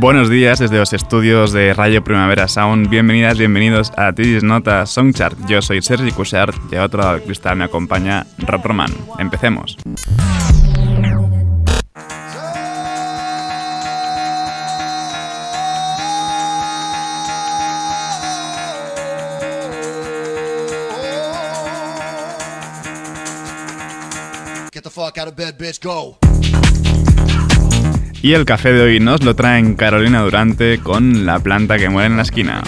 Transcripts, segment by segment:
Buenos días desde los estudios de Radio Primavera Sound. Bienvenidas, bienvenidos a Tidis Nota Songchart. Yo soy Sergi Cushart y a otro lado cristal me acompaña Rob Roman. Empecemos. Get the fuck out of bed, bitch, go. Y el café de hoy nos lo traen Carolina Durante con La planta que muere en la esquina.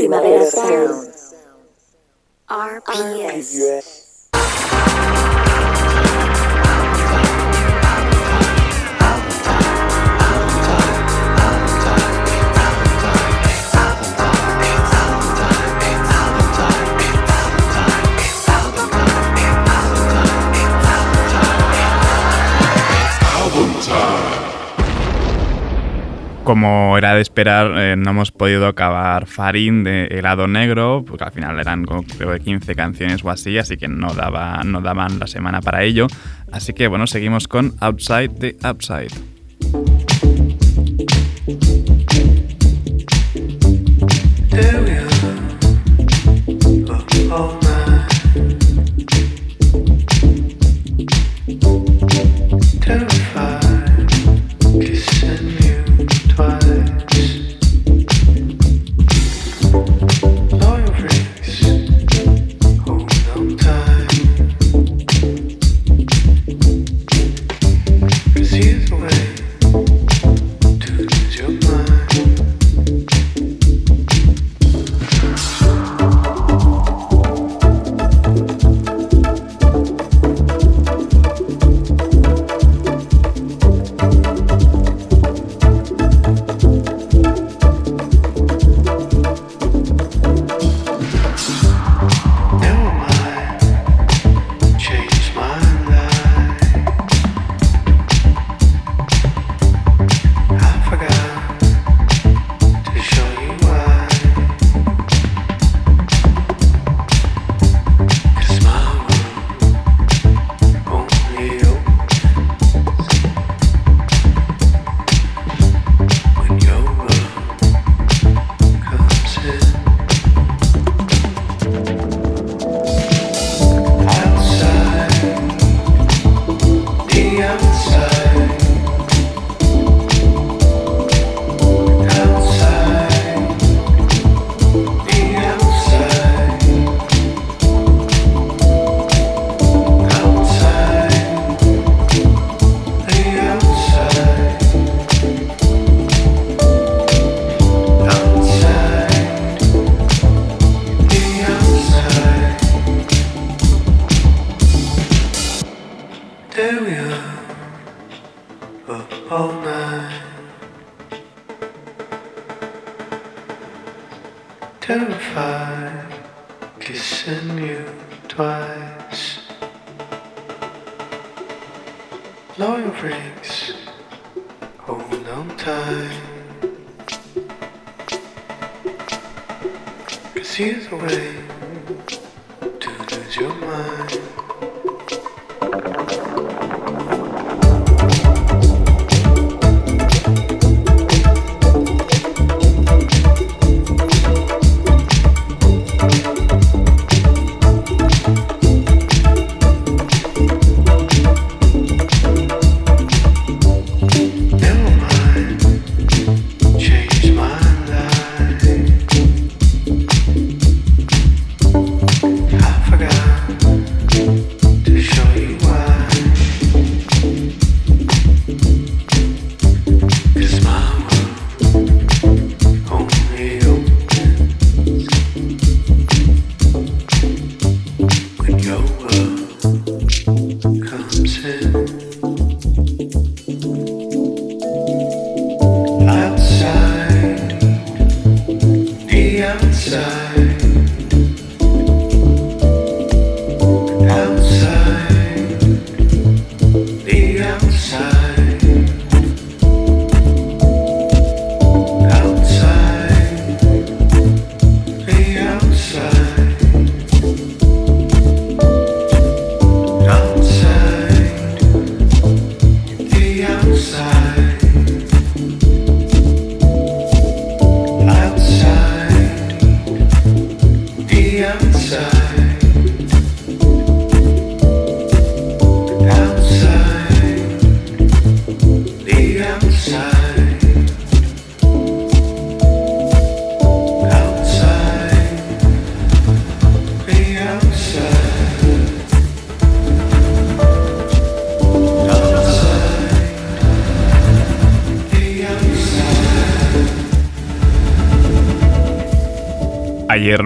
Primavera Sound. RPS. time. Como era de esperar, eh, no hemos podido acabar Farin de Helado Negro, porque al final eran creo que 15 canciones o así, así que no, daba, no daban la semana para ello. Así que bueno, seguimos con Outside the Upside.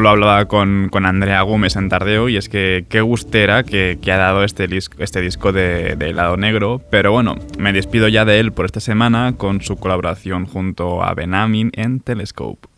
Lo hablaba con, con Andrea Gómez en Tardeo y es que qué gustera que, que ha dado este, este disco de, de Helado Negro, pero bueno, me despido ya de él por esta semana con su colaboración junto a Benamin en Telescope.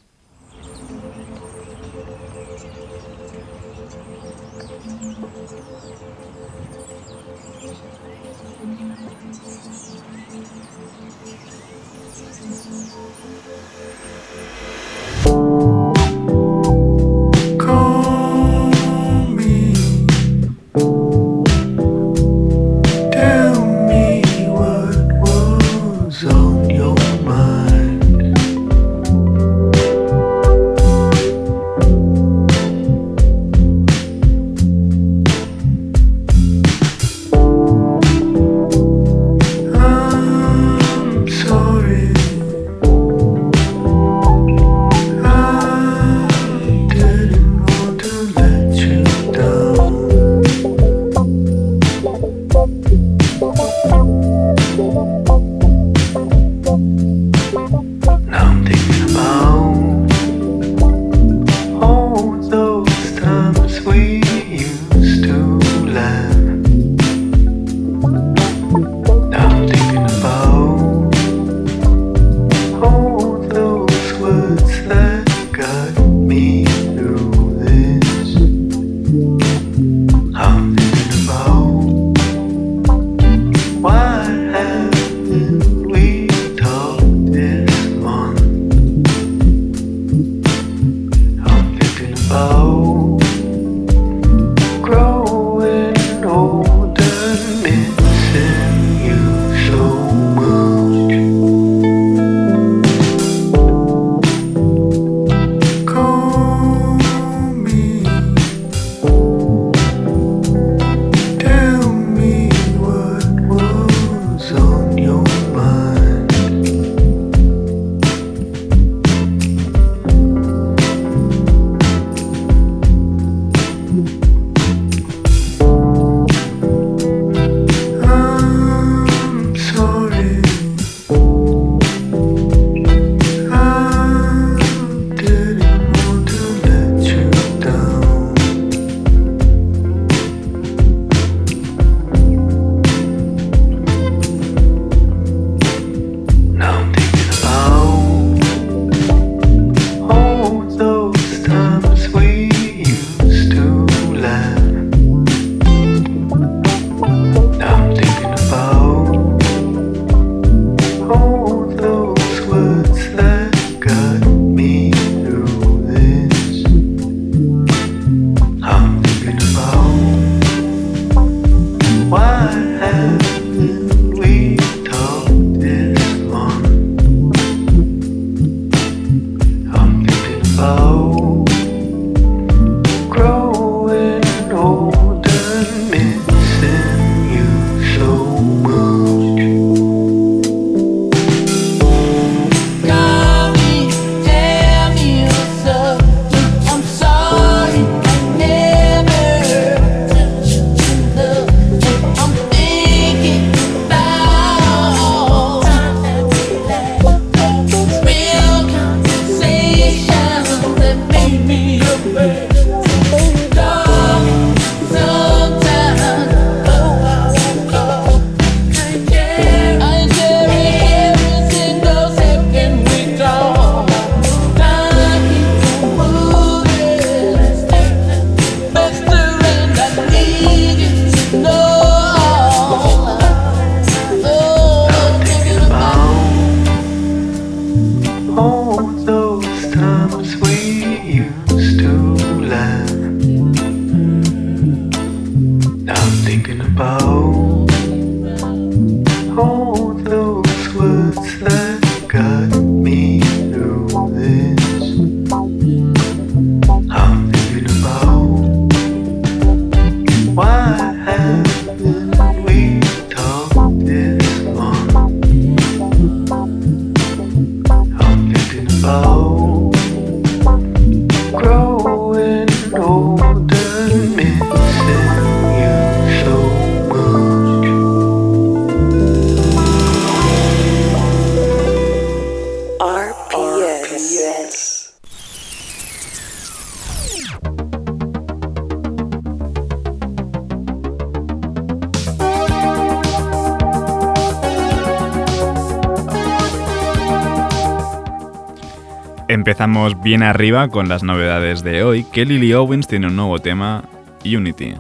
Empezamos bien arriba con las novedades de hoy, que Lily Owens tiene un nuevo tema, Unity.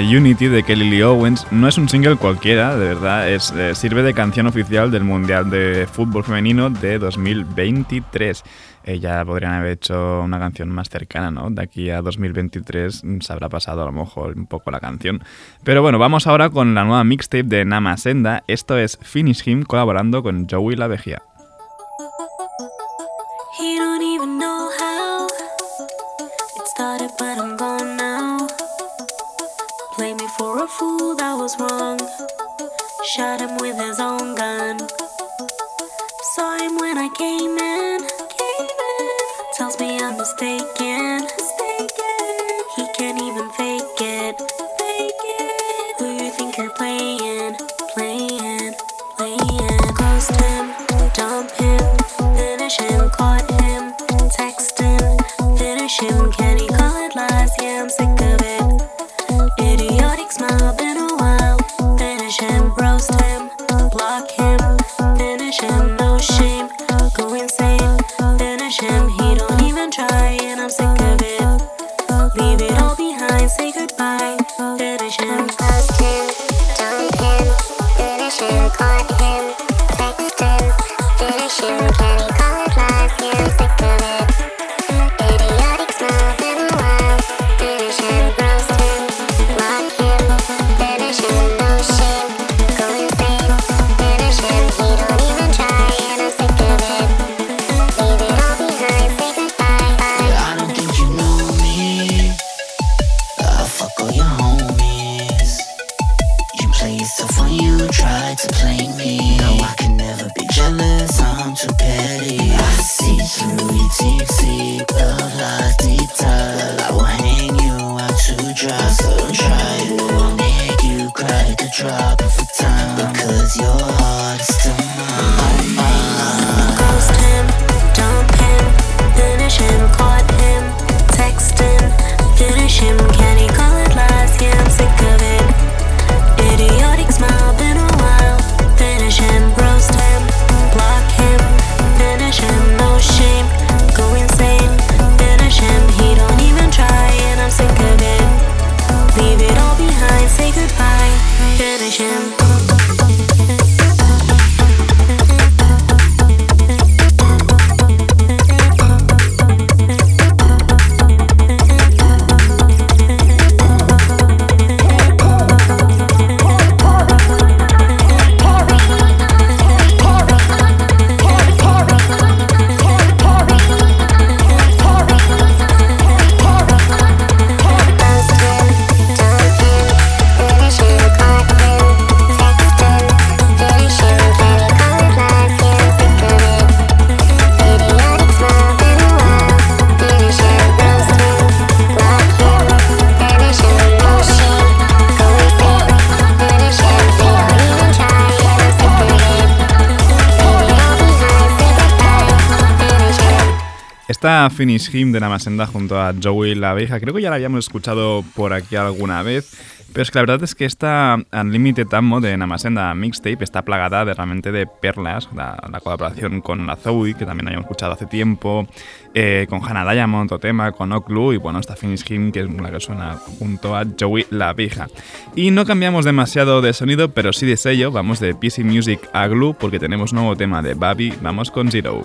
Unity de Kelly Lee Owens no es un single cualquiera, de verdad, es, eh, sirve de canción oficial del Mundial de Fútbol Femenino de 2023. Eh, ya podrían haber hecho una canción más cercana, ¿no? De aquí a 2023 mm, se habrá pasado a lo mejor un poco la canción. Pero bueno, vamos ahora con la nueva mixtape de Namasenda. Esto es Finish Him colaborando con Joey La Vejía. passion. Esta Finish Him de Namasenda junto a Joey la abeja, creo que ya la habíamos escuchado por aquí alguna vez, pero es que la verdad es que esta Unlimited Ammo de Namasenda Mixtape está plagada de realmente de perlas, la, la colaboración con la Zoe, que también habíamos escuchado hace tiempo, eh, con Hannah Diamond, otro tema, con Oklu y bueno, esta Finish Him que es la que suena junto a Joey la abeja. Y no cambiamos demasiado de sonido, pero sí de sello, vamos de PC Music a Glue porque tenemos nuevo tema de Babi, vamos con Zero.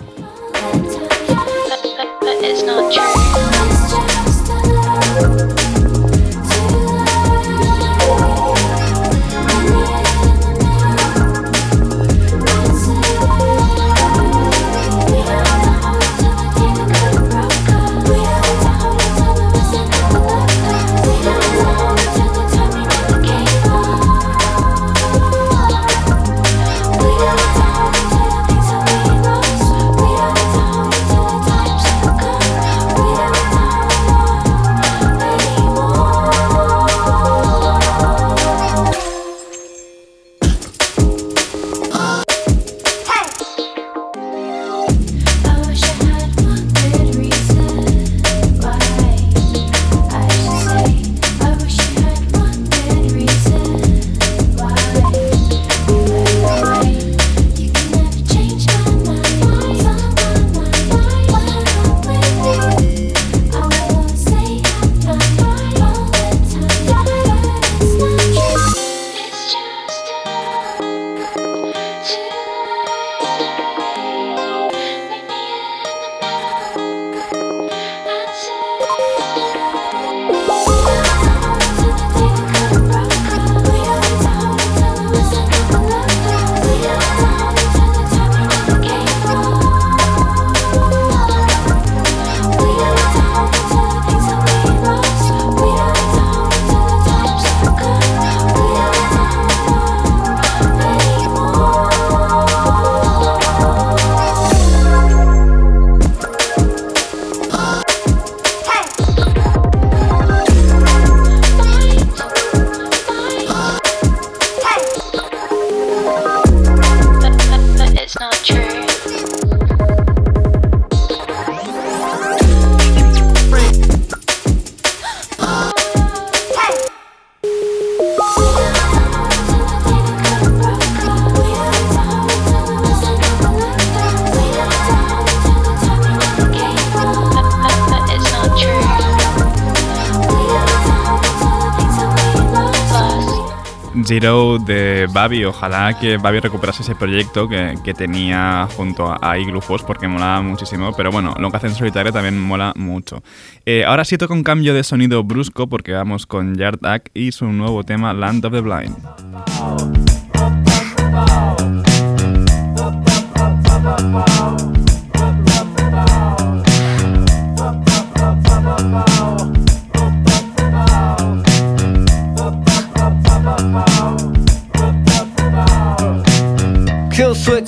Zero de Babi, ojalá que Babi recuperase ese proyecto que, que tenía junto a, Force porque molaba muchísimo, pero bueno, lo que hace en solitario también mola mucho. Eh, ahora sí toca un cambio de sonido brusco porque vamos con Yard Act y su nuevo tema Land of the Blind.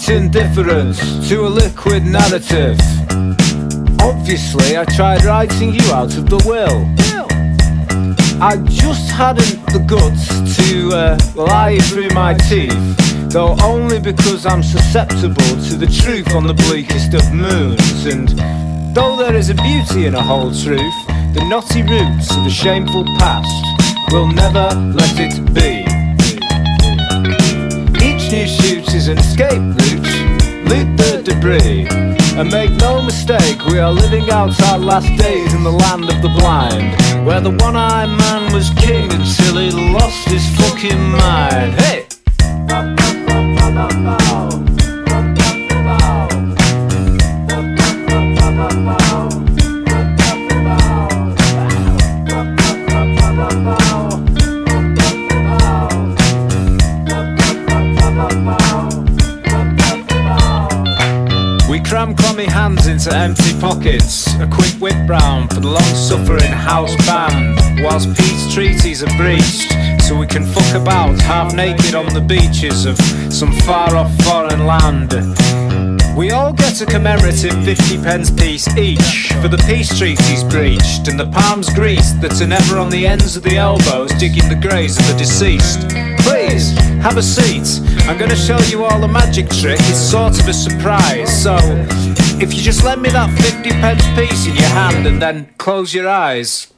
Indifference to a liquid narrative. Obviously, I tried writing you out of the will. I just hadn't the guts to uh, lie through my teeth, though only because I'm susceptible to the truth on the bleakest of moons. And though there is a beauty in a whole truth, the knotty roots of a shameful past will never let it be. Each new shoot is an escape route. Loot the debris. And make no mistake, we are living out our last days in the land of the blind. Where the one eyed man was king until he lost his fucking mind. Hey! Into empty pockets. A quick whip round for the long suffering house band. Whilst peace treaties are breached, so we can fuck about half naked on the beaches of some far off foreign land. We all get a commemorative 50 pence piece each for the peace treaties breached and the palms greased that are never on the ends of the elbows digging the graves of the deceased. Please, have a seat. I'm gonna show you all a magic trick. It's sort of a surprise. So, If you just lend me that 50 pence piece in your hand and then close your eyes.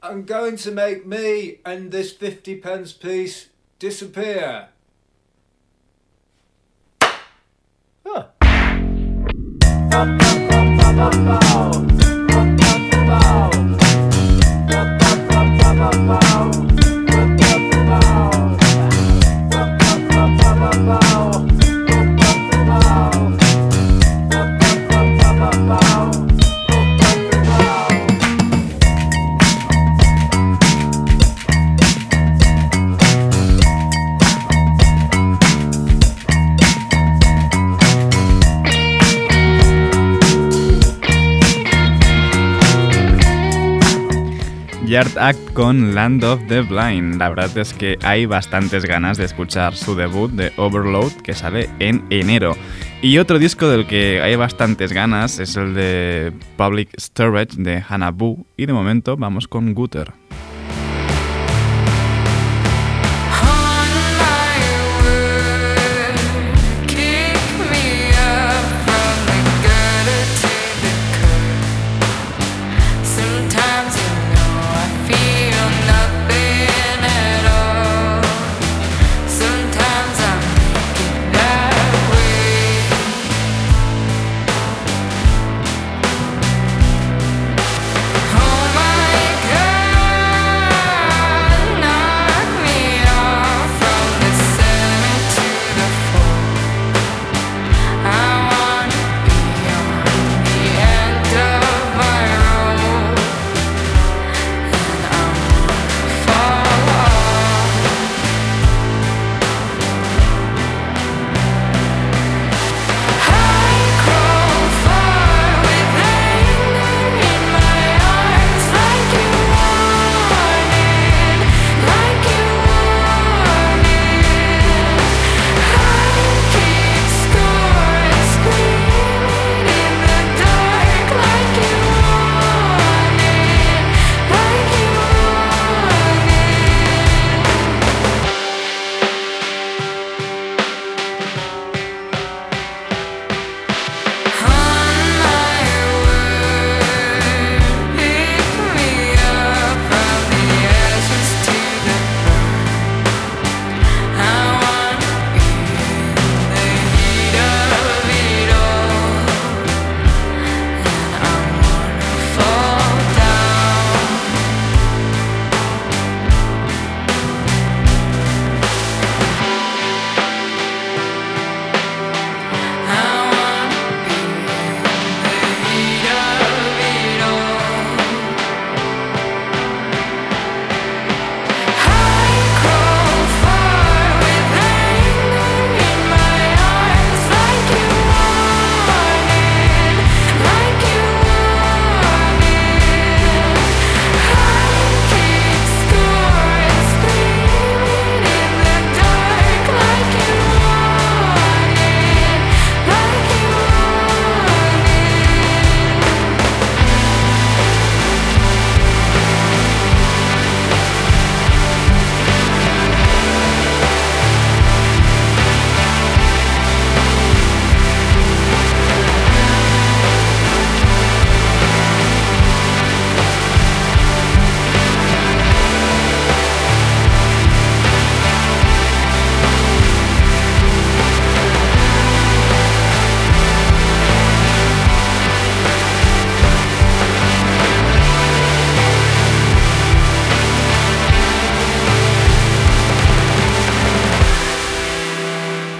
I'm going to make me and this 50 pence piece disappear. Huh. Yard Act con Land of the Blind. La verdad es que hay bastantes ganas de escuchar su debut de Overload que sale en enero. Y otro disco del que hay bastantes ganas es el de Public Storage de Hannah Boo. Y de momento vamos con Gutter.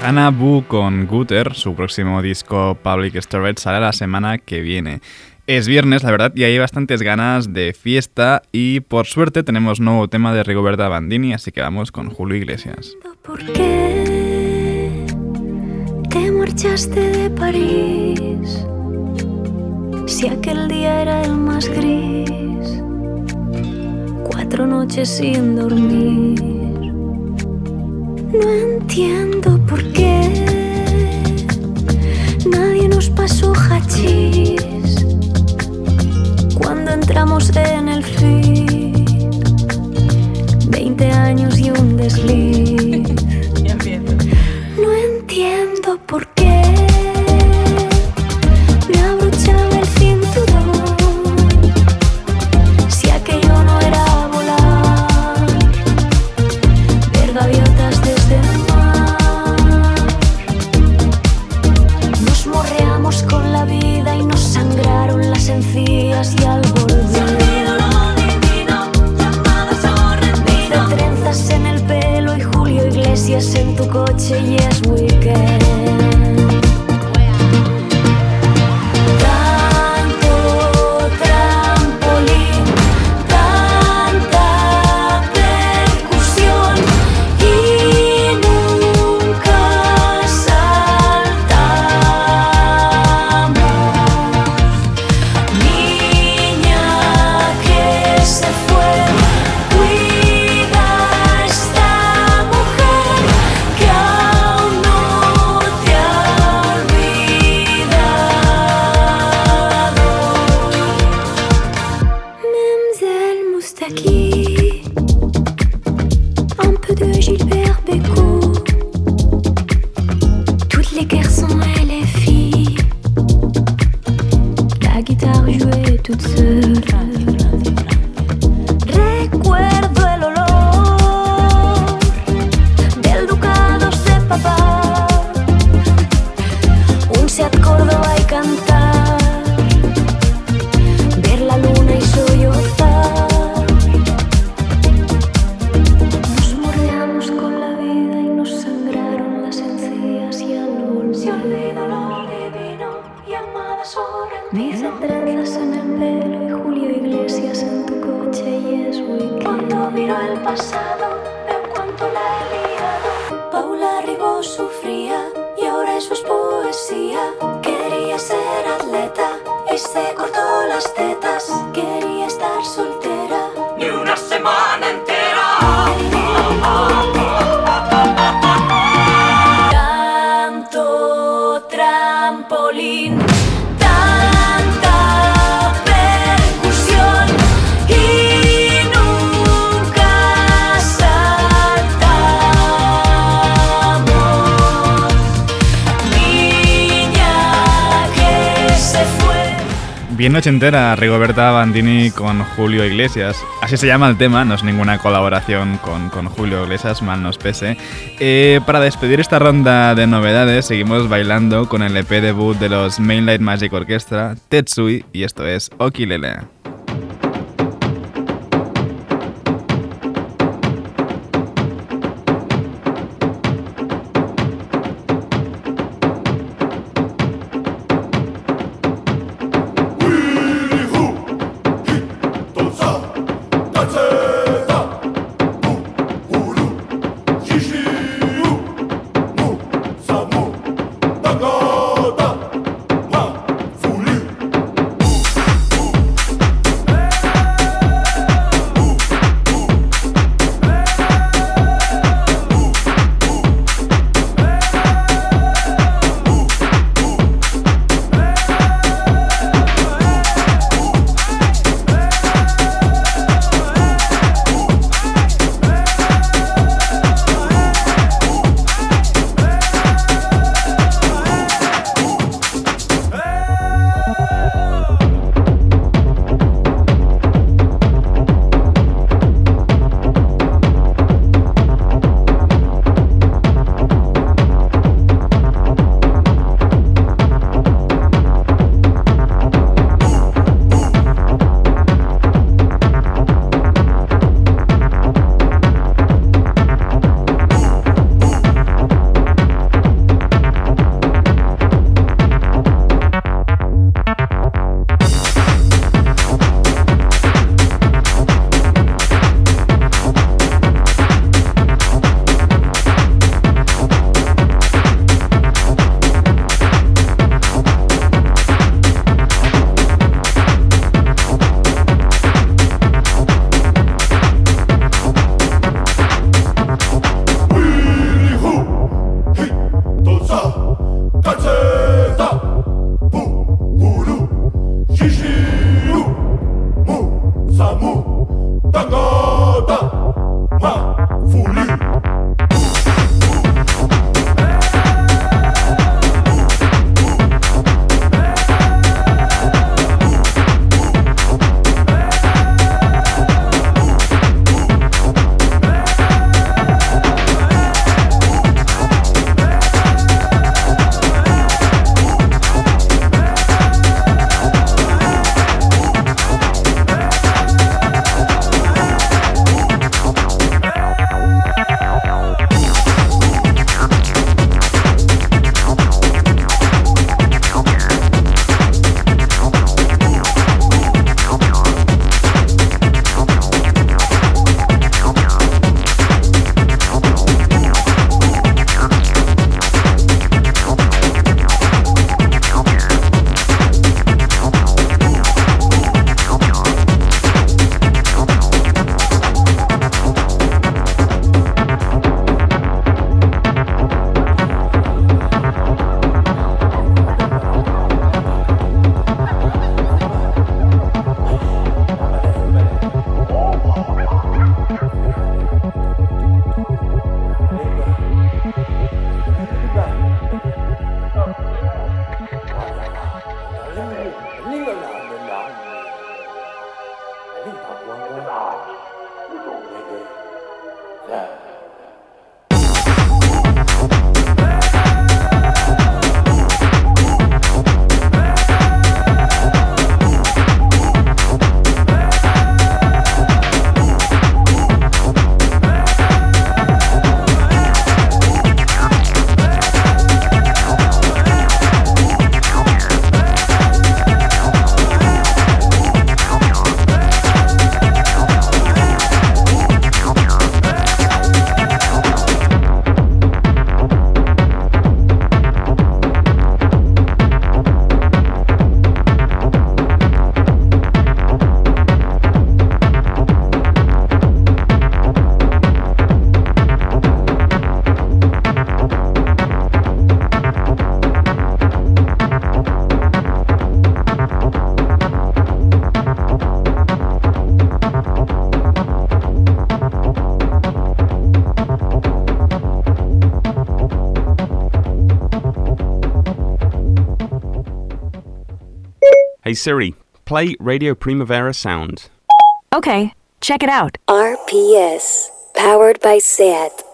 Anna Boo con Gutter, su próximo disco Public Storage sale la semana que viene. Es viernes, la verdad, y hay bastantes ganas de fiesta y por suerte tenemos nuevo tema de Rigoberta Bandini, así que vamos con Julio Iglesias. ¿Por qué te marchaste de París? Si aquel día era el más gris, cuatro noches sin dormir. No entiendo por qué nadie nos pasó hachís cuando entramos en el fin. Veinte años y un desliz. 过去也 Bien ochentera, Rigoberta Bandini con Julio Iglesias. Así se llama el tema, no es ninguna colaboración con, Julio Iglesias, mal nos pese. Eh, para despedir esta ronda de novedades, seguimos bailando con el EP debut de los Mainlight Magic Orchestra, Tetsui, y esto es Okilele. Siri, play Radio Primavera Sound. Okay, check it out. RPS. Powered by SAT.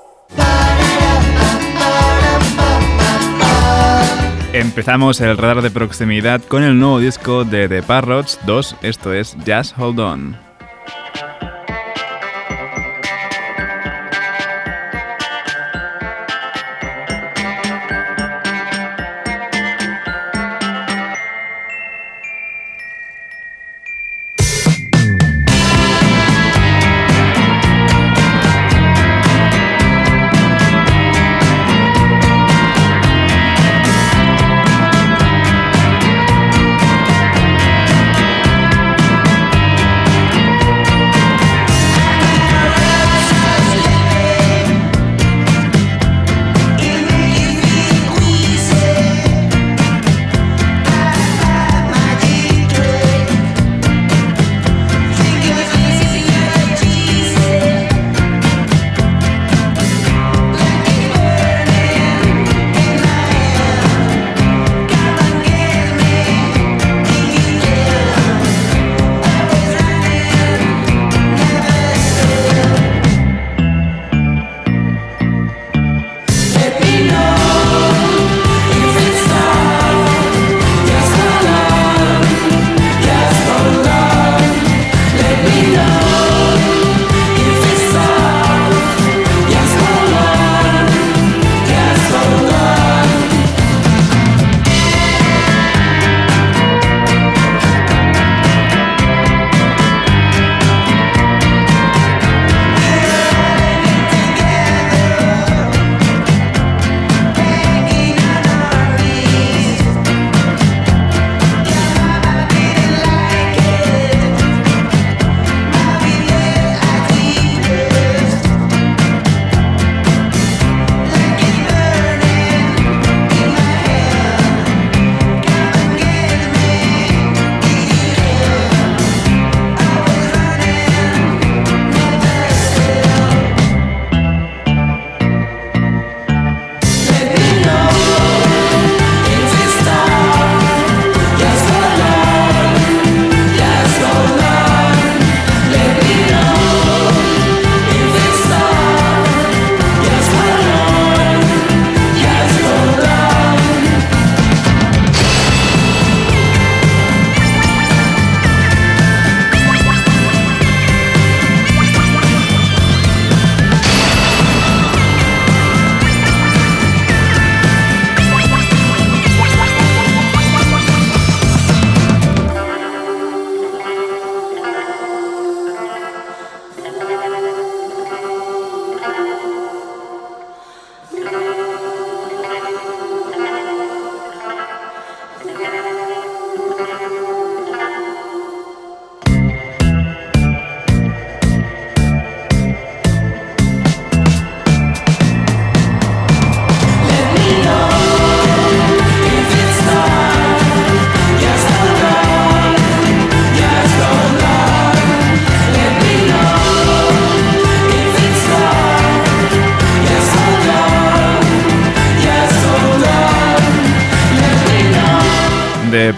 Empezamos el radar de proximidad con el nuevo disco de The Parrots 2, esto es Just Hold On.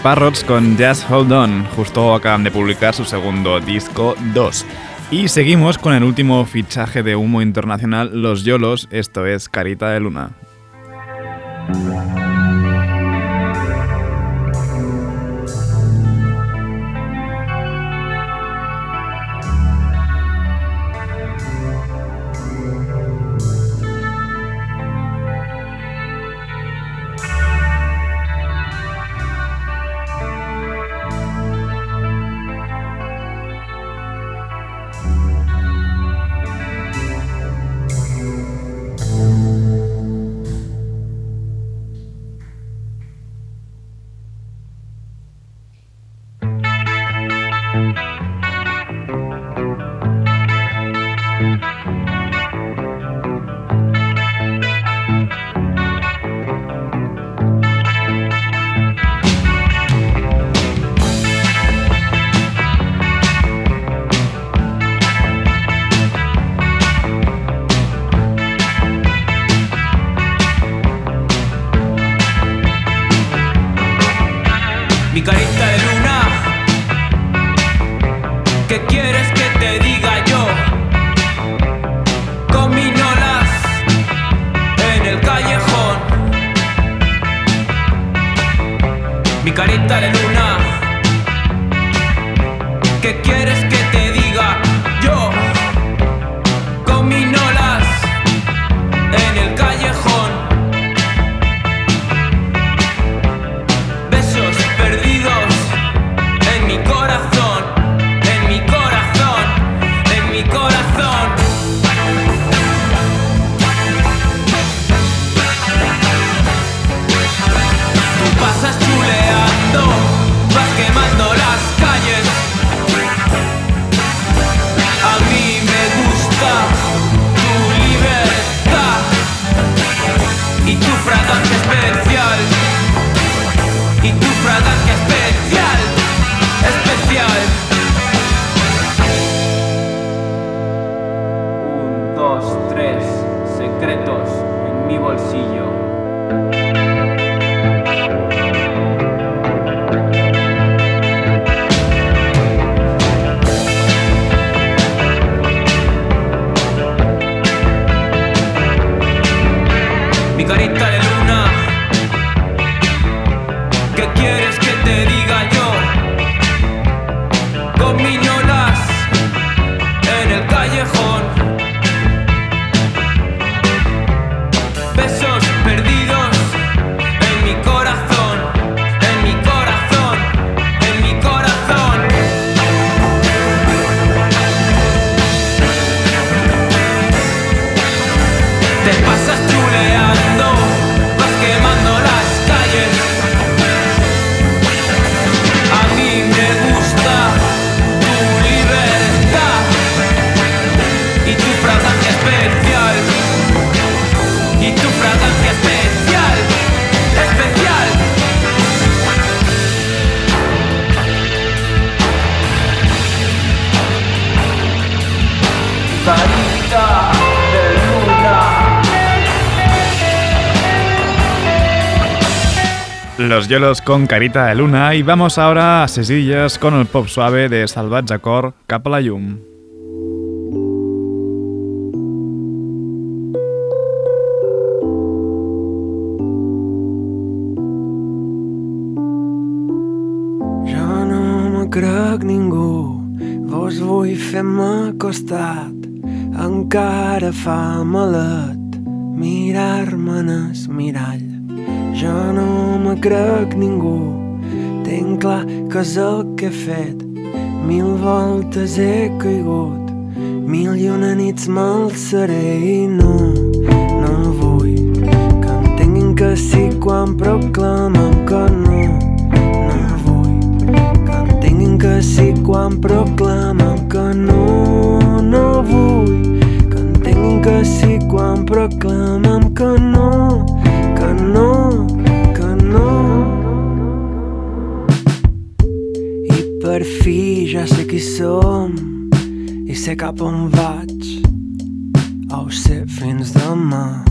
Parrots con Just Hold On, justo acaban de publicar su segundo disco 2. Y seguimos con el último fichaje de humo internacional, Los Yolos, esto es Carita de Luna. Secretos en mi bolsillo. Los Yolos con Carita de Luna y vamos ahora a Sesillas con el pop suave de Salvatge Cor cap a la llum. Jo no me crec ningú, vos vull fer-me costat. Encara fa malet mirar-me en el mirall. Jo no me crec ningú, tinc clar que és el que he fet. Mil voltes he caigut, mil i una nits m'alçaré i no, no vull que entenguin que sí quan proclamem que no, no vull que entenguin que sí quan proclamem que no, no vull que entenguin que sí quan proclamem que no, per fi ja sé qui som i sé cap on vaig. Oh, ho sé fins demà.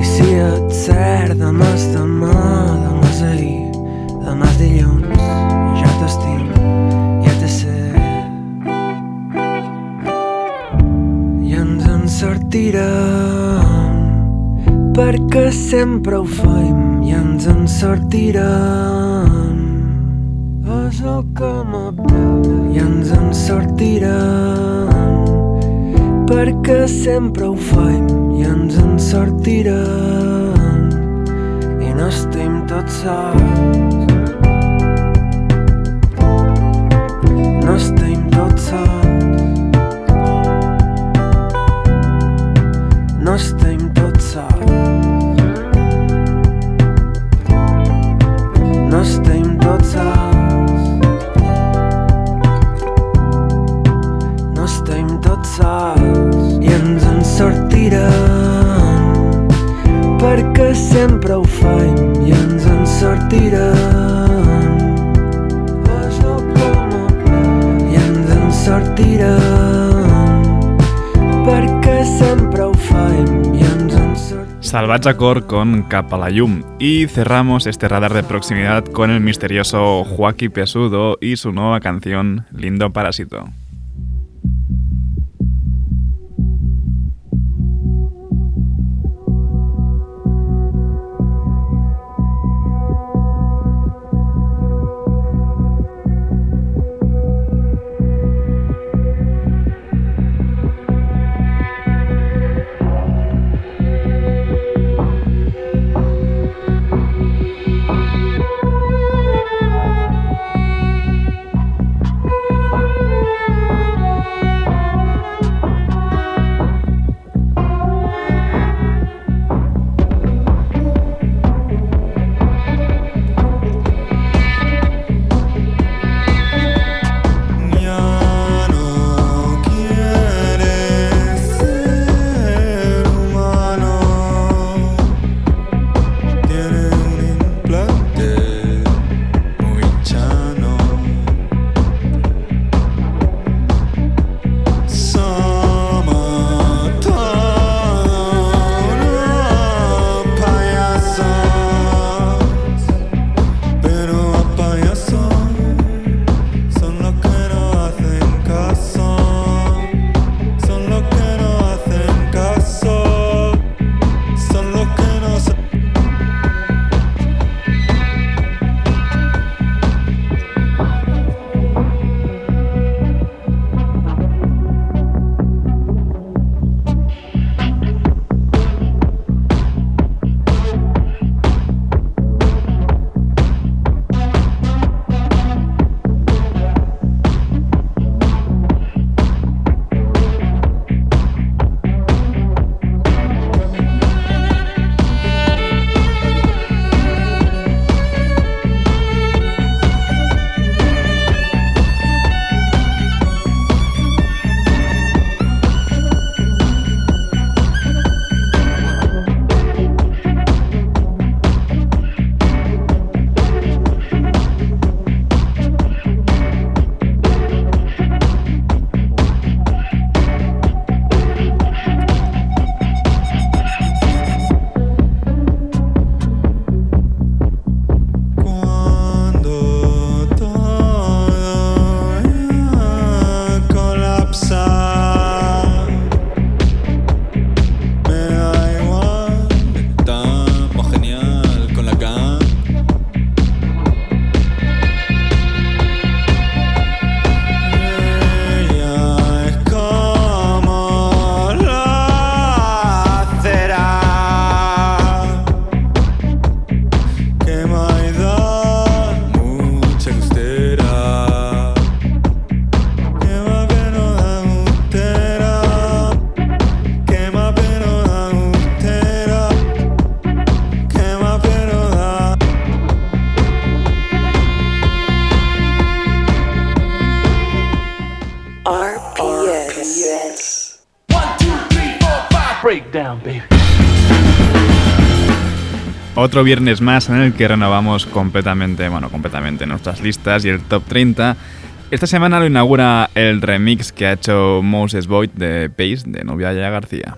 I si et cert demà és demà demà és ahir demà és dilluns ja t'estim ja t'he sé i ens en sortirem perquè sempre ho feim i ens en sortirem és el que m'agrada. I ens en sortirem perquè sempre ho feim i ens en sortirem i no estem tots sols a cor con Cap. Y cerramos este radar de proximidad con el misterioso Joaquín Pesudo y su nueva canción Lindo Parásito. Otro viernes más en el que renovamos completamente, bueno, completamente nuestras listas y el top 30. Esta semana lo inaugura el remix que ha hecho Moses Boyd de Pace de Novia García.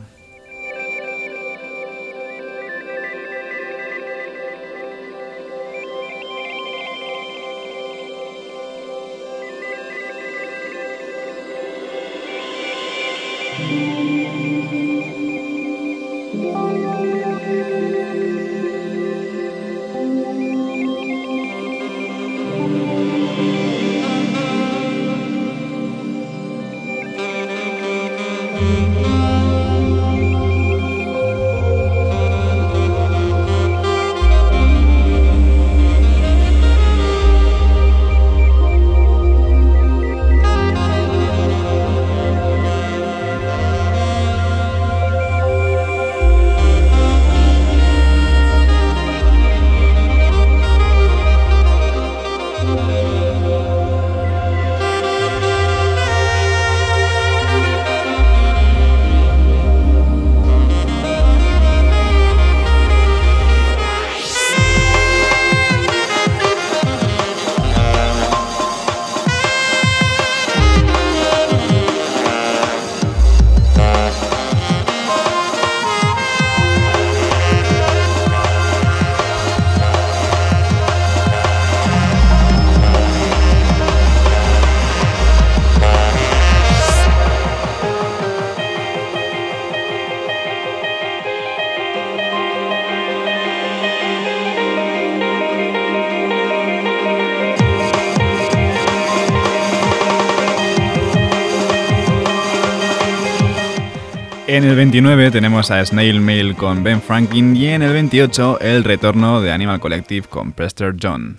En el 29 tenemos a Snail Mail con Ben Franklin y en el 28 el retorno de Animal Collective con Prester John.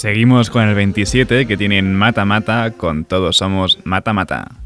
Seguimos con el 27 que tienen Mata Mata con Todos Somos Mata Mata.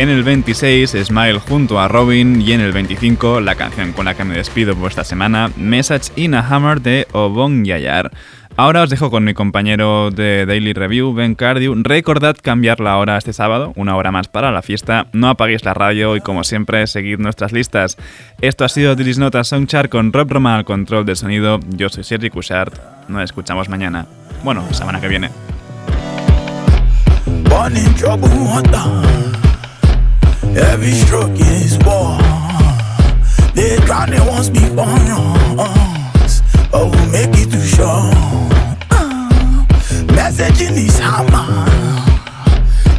En el 26, Smile junto a Robin. Y en el 25, la canción con la que me despido por esta semana, Message in a Hammer de Obon Yayar. Ahora os dejo con mi compañero de Daily Review, Ben Cardew. Recordad cambiar la hora este sábado, una hora más para la fiesta. No apaguéis la radio y, como siempre, seguid nuestras listas. Esto ha sido Dilis Notas Songchart con Rob Roma al control del sonido. Yo soy Sergi Cushart. Nos escuchamos mañana. Bueno, semana que viene. Every stroke is war. They drowned it ones before us, but we'll make it to shore. Uh, messaging this hammer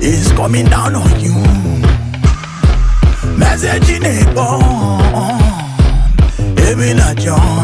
is coming down on you. Messaging a bomb, even a jump.